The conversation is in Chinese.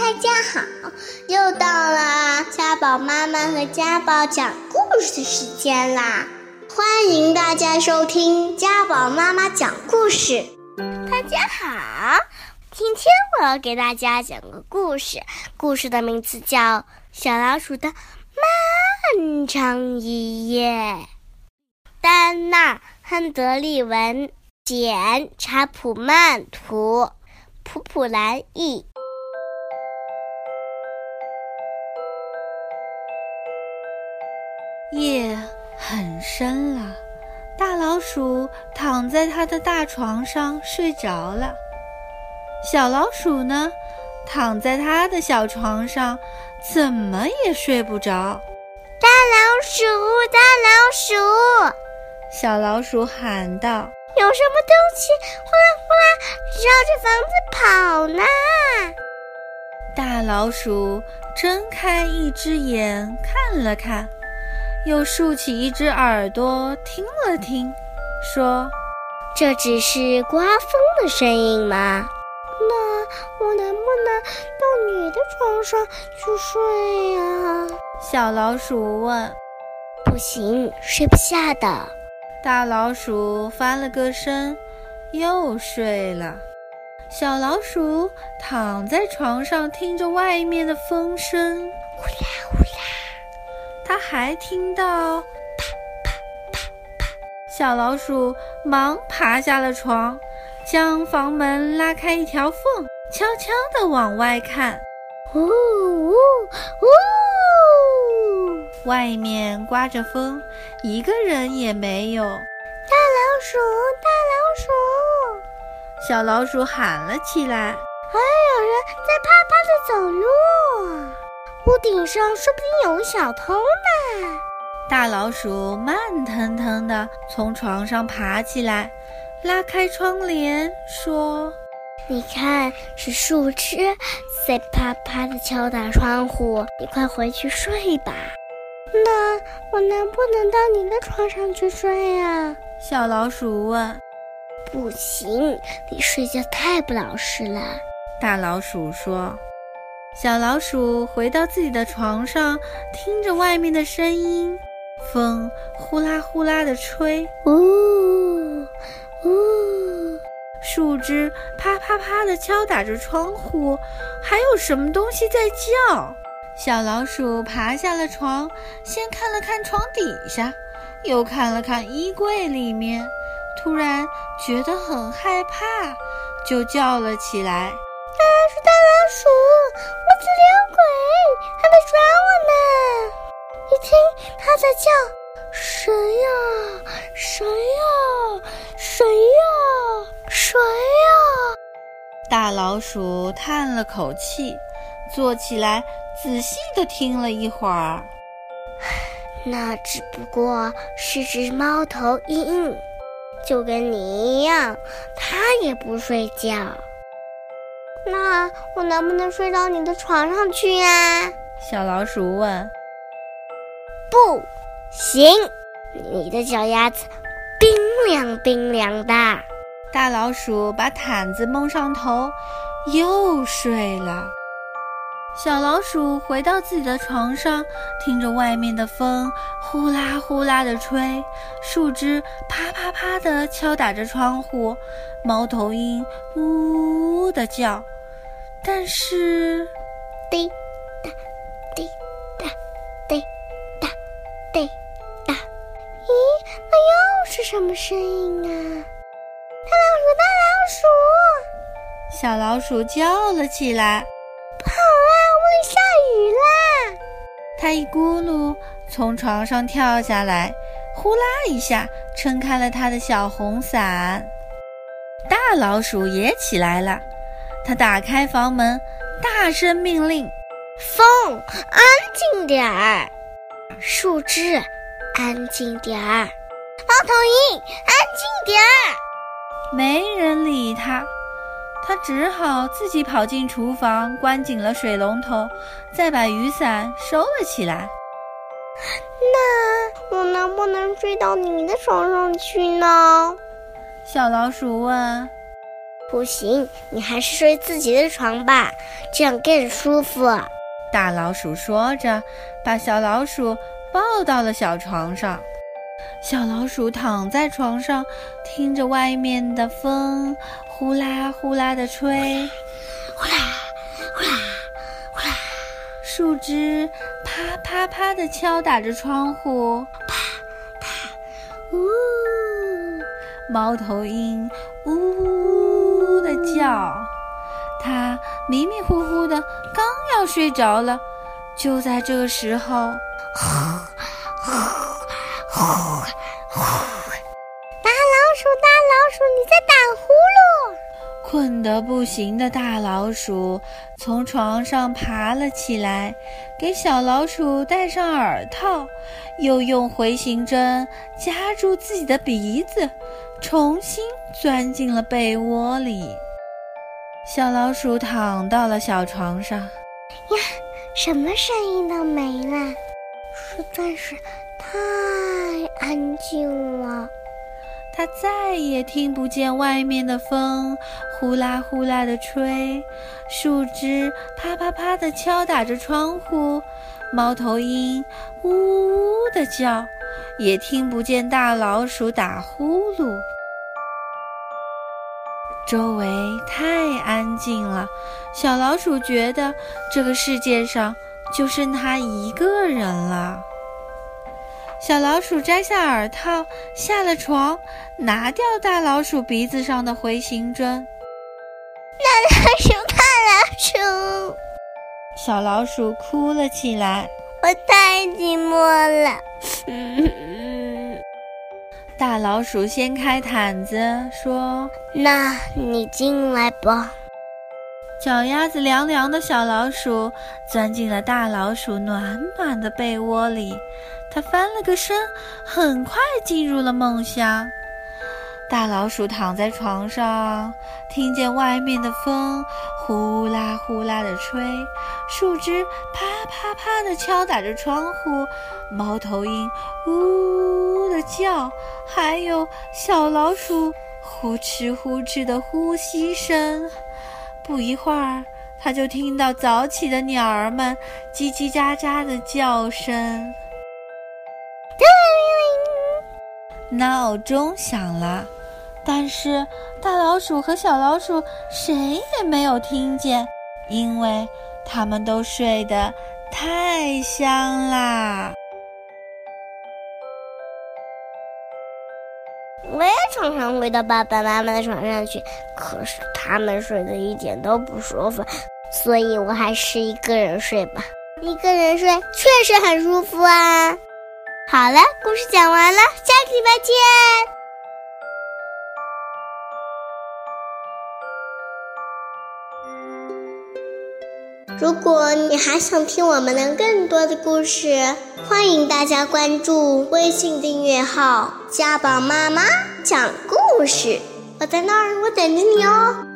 大家好，又到了家宝妈妈和家宝讲故事时间啦！欢迎大家收听家宝妈妈讲故事。大家好，今天我要给大家讲个故事，故事的名字叫《小老鼠的漫长一夜》。丹娜·亨德利文简查普曼图，普普兰译。夜很深了，大老鼠躺在它的大床上睡着了。小老鼠呢，躺在它的小床上，怎么也睡不着。大老鼠，大老鼠！小老鼠喊道：“有什么东西呼啦呼啦绕着房子跑呢？”大老鼠睁开一只眼看了看。又竖起一只耳朵听了听，说：“这只是刮风的声音吗？那我能不能到你的床上去睡呀？”小老鼠问。“不行，睡不下的。”大老鼠翻了个身，又睡了。小老鼠躺在床上，听着外面的风声，呼啦还听到啪啪啪啪，小老鼠忙爬下了床，将房门拉开一条缝，悄悄地往外看。呜呜呜！外面刮着风，一个人也没有。大老鼠，大老鼠！小老鼠喊了起来：“好像有人在啪啪的走路。”屋顶上说不定有小偷呢。大老鼠慢腾腾地从床上爬起来，拉开窗帘说：“你看，是树枝在啪啪地敲打窗户。你快回去睡吧。”那我能不能到你的床上去睡呀？小老鼠问。“不行，你睡觉太不老实了。”大老鼠说。小老鼠回到自己的床上，听着外面的声音，风呼啦呼啦地吹，呜呜，树枝啪啪啪地敲打着窗户，还有什么东西在叫？小老鼠爬下了床，先看了看床底下，又看了看衣柜里面，突然觉得很害怕，就叫了起来。大老鼠，大老鼠，我子有鬼，还没抓我呢！一听，他在叫，谁呀？谁呀？谁呀？谁呀？大老鼠叹了口气，坐起来，仔细的听了一会儿。那只不过是只猫头鹰，就跟你一样，它也不睡觉。那我能不能睡到你的床上去呀？小老鼠问。不行，你的脚丫子冰凉冰凉的。大老鼠把毯子蒙上头，又睡了。小老鼠回到自己的床上，听着外面的风呼啦呼啦地吹，树枝啪啪啪地敲打着窗户，猫头鹰呜呜地叫。但是，滴答滴答滴答滴答，咦，那又是什么声音啊？大老鼠，大老鼠！小老鼠叫了起来：“，啦！”它一咕噜从床上跳下来，呼啦一下撑开了它的小红伞。大老鼠也起来了。他打开房门，大声命令：“风，安静点儿；树枝，安静点儿；猫头鹰，安静点儿。”没人理他，他只好自己跑进厨房，关紧了水龙头，再把雨伞收了起来。那我能不能睡到你的床上去呢？小老鼠问。不行，你还是睡自己的床吧，这样更舒服。大老鼠说着，把小老鼠抱到了小床上。小老鼠躺在床上，听着外面的风呼啦呼啦的吹，呼啦呼啦呼啦，树枝啪啪啪的敲打着窗户，啪啪，呜，猫头鹰呜呜的叫，它迷迷糊糊的刚要睡着了，就在这个时候。呼呼呼！大老鼠，大老鼠，你在打呼噜！困得不行的大老鼠从床上爬了起来，给小老鼠戴上耳套，又用回形针夹住自己的鼻子，重新钻进了被窝里。小老鼠躺到了小床上，呀，什么声音都没了，实在是。太安静了，它再也听不见外面的风呼啦呼啦的吹，树枝啪啪啪的敲打着窗户，猫头鹰呜呜的叫，也听不见大老鼠打呼噜。周围太安静了，小老鼠觉得这个世界上就剩它一个人了。小老鼠摘下耳套，下了床，拿掉大老鼠鼻子上的回形针。大老鼠，大老鼠，小老鼠哭了起来。我太寂寞了。大老鼠掀开毯子说：“那你进来吧。”脚丫子凉凉的小老鼠钻进了大老鼠暖暖的被窝里。它翻了个身，很快进入了梦乡。大老鼠躺在床上，听见外面的风呼啦呼啦的吹，树枝啪啪啪的敲打着窗户，猫头鹰呜呜的叫，还有小老鼠呼哧呼哧的呼吸声。不一会儿，它就听到早起的鸟儿们叽叽喳喳的叫声。闹钟响了，但是大老鼠和小老鼠谁也没有听见，因为他们都睡得太香啦。我也常常回到爸爸妈妈的床上去，可是他们睡得一点都不舒服，所以我还是一个人睡吧。一个人睡确实很舒服啊。好了，故事讲完了，下个礼拜见。如果你还想听我们的更多的故事，欢迎大家关注微信订阅号“家宝妈妈讲故事”。我在那儿，我等着你哦。